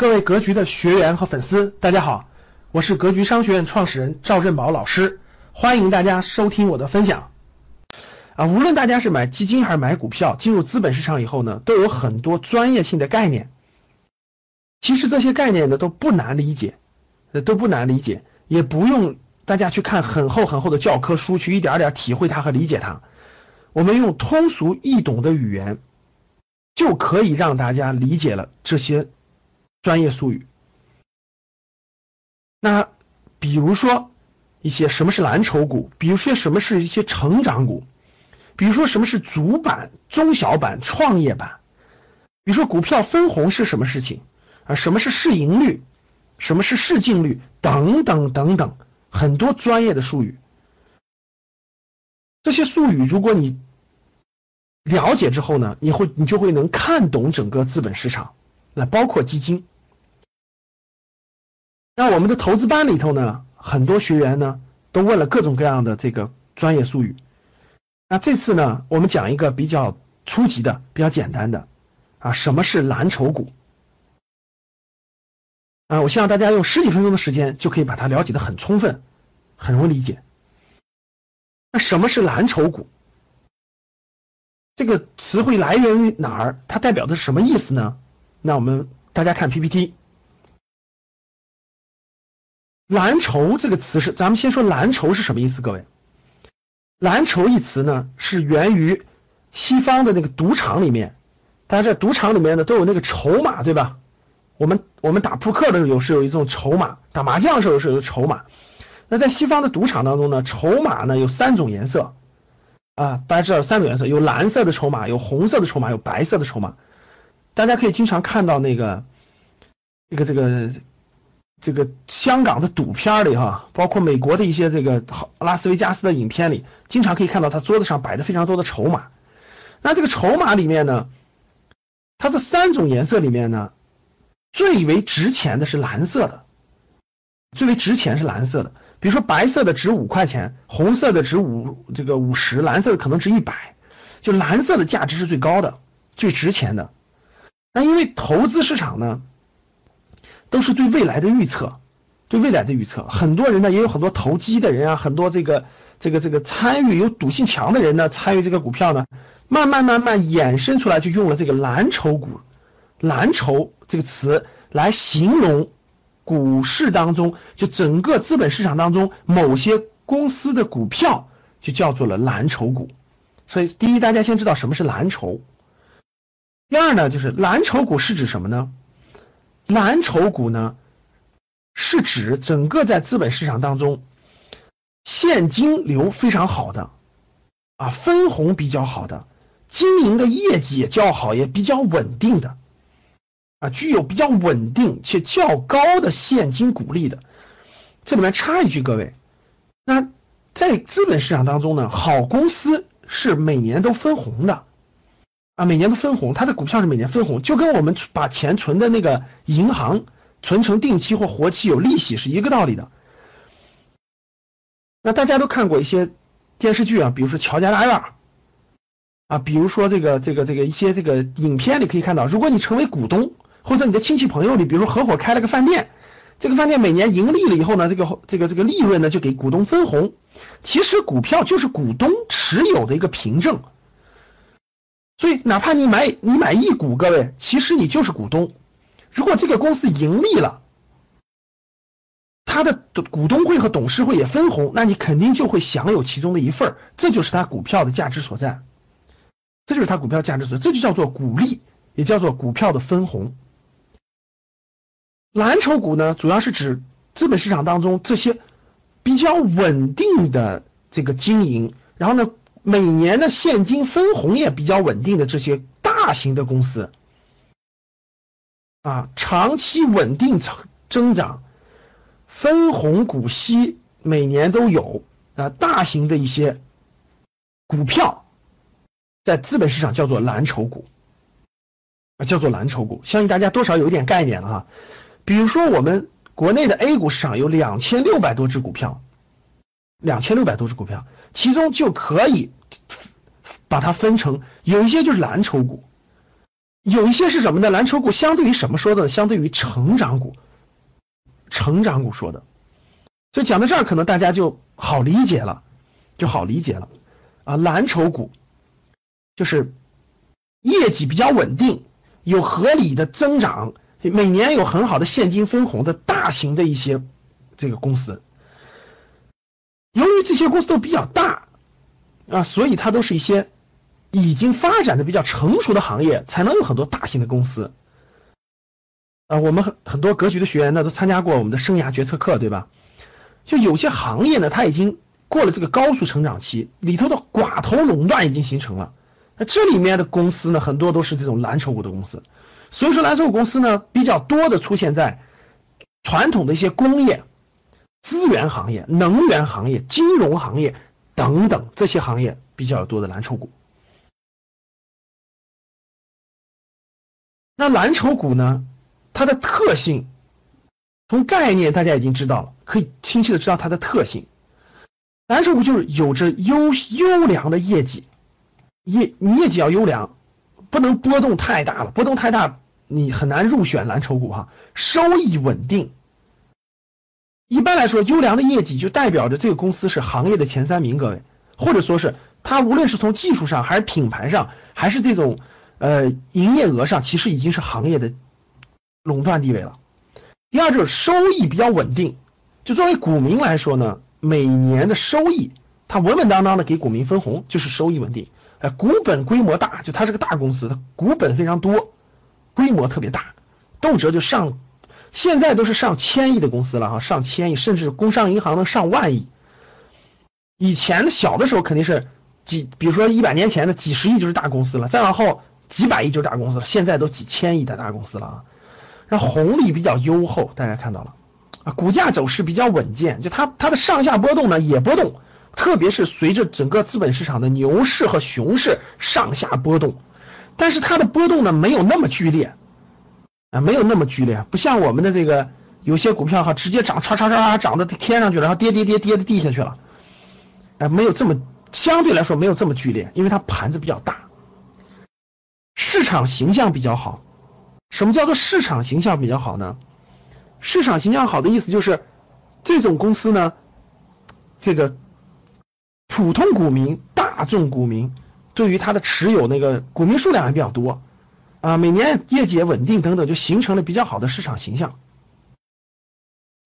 各位格局的学员和粉丝，大家好，我是格局商学院创始人赵振宝老师，欢迎大家收听我的分享。啊，无论大家是买基金还是买股票，进入资本市场以后呢，都有很多专业性的概念。其实这些概念呢都不难理解，呃都不难理解，也不用大家去看很厚很厚的教科书去一点点体会它和理解它。我们用通俗易懂的语言，就可以让大家理解了这些。专业术语，那比如说一些什么是蓝筹股，比如说什么是一些成长股，比如说什么是主板、中小板、创业板，比如说股票分红是什么事情啊？什么是市盈率？什么是市净率？等等等等，很多专业的术语。这些术语如果你了解之后呢，你会你就会能看懂整个资本市场，那包括基金。那我们的投资班里头呢，很多学员呢都问了各种各样的这个专业术语。那这次呢，我们讲一个比较初级的、比较简单的啊，什么是蓝筹股？啊，我希望大家用十几分钟的时间就可以把它了解的很充分，很容易理解。那什么是蓝筹股？这个词汇来源于哪儿？它代表的是什么意思呢？那我们大家看 PPT。蓝筹这个词是，咱们先说蓝筹是什么意思？各位，蓝筹一词呢是源于西方的那个赌场里面，大家在赌场里面呢都有那个筹码，对吧？我们我们打扑克的时候有是有一种筹码，打麻将的时候是有筹码。那在西方的赌场当中呢，筹码呢有三种颜色啊，大家知道三种颜色，有蓝色的筹码，有红色的筹码，有白色的筹码。大家可以经常看到那个这个这个。这个香港的赌片里哈，包括美国的一些这个拉斯维加斯的影片里，经常可以看到他桌子上摆的非常多的筹码。那这个筹码里面呢，它这三种颜色里面呢，最为值钱的是蓝色的，最为值钱是蓝色的。比如说白色的值五块钱，红色的值五这个五十，蓝色的可能值一百，就蓝色的价值是最高的，最值钱的。那因为投资市场呢。都是对未来的预测，对未来的预测。很多人呢，也有很多投机的人啊，很多这个这个这个参与有赌性强的人呢，参与这个股票呢，慢慢慢慢衍生出来，就用了这个蓝筹股，蓝筹这个词来形容股市当中，就整个资本市场当中某些公司的股票，就叫做了蓝筹股。所以，第一，大家先知道什么是蓝筹；第二呢，就是蓝筹股是指什么呢？蓝筹股呢，是指整个在资本市场当中现金流非常好的啊，分红比较好的，经营的业绩也较好，也比较稳定的啊，具有比较稳定且较高的现金股利的。这里面插一句，各位，那在资本市场当中呢，好公司是每年都分红的。啊，每年都分红，它的股票是每年分红，就跟我们把钱存的那个银行存成定期或活期有利息是一个道理的。那大家都看过一些电视剧啊，比如说《乔家大院》啊，比如说这个这个这个一些这个影片里可以看到，如果你成为股东，或者你的亲戚朋友里，比如说合伙开了个饭店，这个饭店每年盈利了以后呢，这个这个这个利润呢就给股东分红。其实股票就是股东持有的一个凭证。所以，哪怕你买你买一股，各位，其实你就是股东。如果这个公司盈利了，他的股东会和董事会也分红，那你肯定就会享有其中的一份儿。这就是它股票的价值所在，这就是它股票价值所在，这就叫做股利，也叫做股票的分红。蓝筹股呢，主要是指资本市场当中这些比较稳定的这个经营，然后呢。每年的现金分红也比较稳定的这些大型的公司啊，长期稳定增增长，分红股息每年都有啊，大型的一些股票在资本市场叫做蓝筹股啊，叫做蓝筹股，相信大家多少有一点概念了哈。比如说我们国内的 A 股市场有两千六百多只股票。两千六百多只股票，其中就可以把它分成，有一些就是蓝筹股，有一些是什么呢？蓝筹股相对于什么说的？相对于成长股，成长股说的。所以讲到这儿，可能大家就好理解了，就好理解了啊。蓝筹股就是业绩比较稳定，有合理的增长，每年有很好的现金分红的大型的一些这个公司。这些公司都比较大啊，所以它都是一些已经发展的比较成熟的行业，才能有很多大型的公司啊。我们很很多格局的学员呢，都参加过我们的生涯决策课，对吧？就有些行业呢，它已经过了这个高速成长期，里头的寡头垄断已经形成了。那这里面的公司呢，很多都是这种蓝筹股的公司。所以说，蓝筹股公司呢，比较多的出现在传统的一些工业、资源行业、能源行业、金融行业等等这些行业比较多的蓝筹股。那蓝筹股呢，它的特性。从概念大家已经知道了，可以清晰的知道它的特性。蓝筹股就是有着优优良的业绩，业你业绩要优良，不能波动太大了，波动太大你很难入选蓝筹股哈。收益稳定，一般来说，优良的业绩就代表着这个公司是行业的前三名，各位，或者说是它无论是从技术上，还是品牌上，还是这种呃营业额上，其实已经是行业的垄断地位了。第二就是收益比较稳定，就作为股民来说呢，每年的收益它稳稳当当的给股民分红，就是收益稳定。哎，股本规模大，就它是个大公司，它股本非常多，规模特别大，动辄就上，现在都是上千亿的公司了哈，上千亿，甚至工商银行能上万亿。以前小的时候肯定是几，比如说一百年前的几十亿就是大公司了，再往后几百亿就是大公司了，现在都几千亿的大公司了啊。那红利比较优厚，大家看到了啊，股价走势比较稳健，就它它的上下波动呢也波动，特别是随着整个资本市场的牛市和熊市上下波动，但是它的波动呢没有那么剧烈啊，没有那么剧烈，不像我们的这个有些股票哈，直接涨，叉叉叉涨到天上去了，然后跌跌跌跌到地下去了，哎，没有这么相对来说没有这么剧烈，因为它盘子比较大，市场形象比较好。什么叫做市场形象比较好呢？市场形象好的意思就是，这种公司呢，这个普通股民、大众股民对于它的持有那个股民数量还比较多啊，每年业绩也稳定等等，就形成了比较好的市场形象。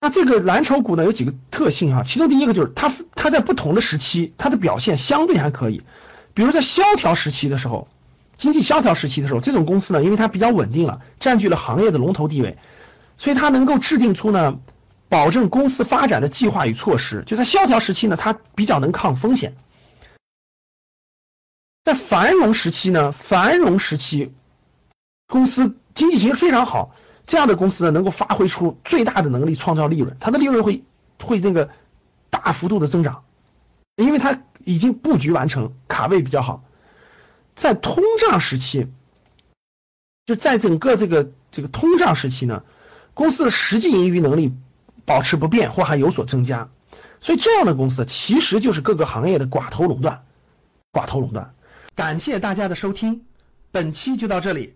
那这个蓝筹股呢有几个特性啊？其中第一个就是它它在不同的时期它的表现相对还可以，比如在萧条时期的时候。经济萧条时期的时候，这种公司呢，因为它比较稳定了，占据了行业的龙头地位，所以它能够制定出呢，保证公司发展的计划与措施。就在萧条时期呢，它比较能抗风险。在繁荣时期呢，繁荣时期，公司经济形势非常好，这样的公司呢，能够发挥出最大的能力，创造利润，它的利润会会那个大幅度的增长，因为它已经布局完成，卡位比较好。在通胀时期，就在整个这个这个通胀时期呢，公司的实际盈余能力保持不变或还有所增加，所以这样的公司其实就是各个行业的寡头垄断，寡头垄断。感谢大家的收听，本期就到这里。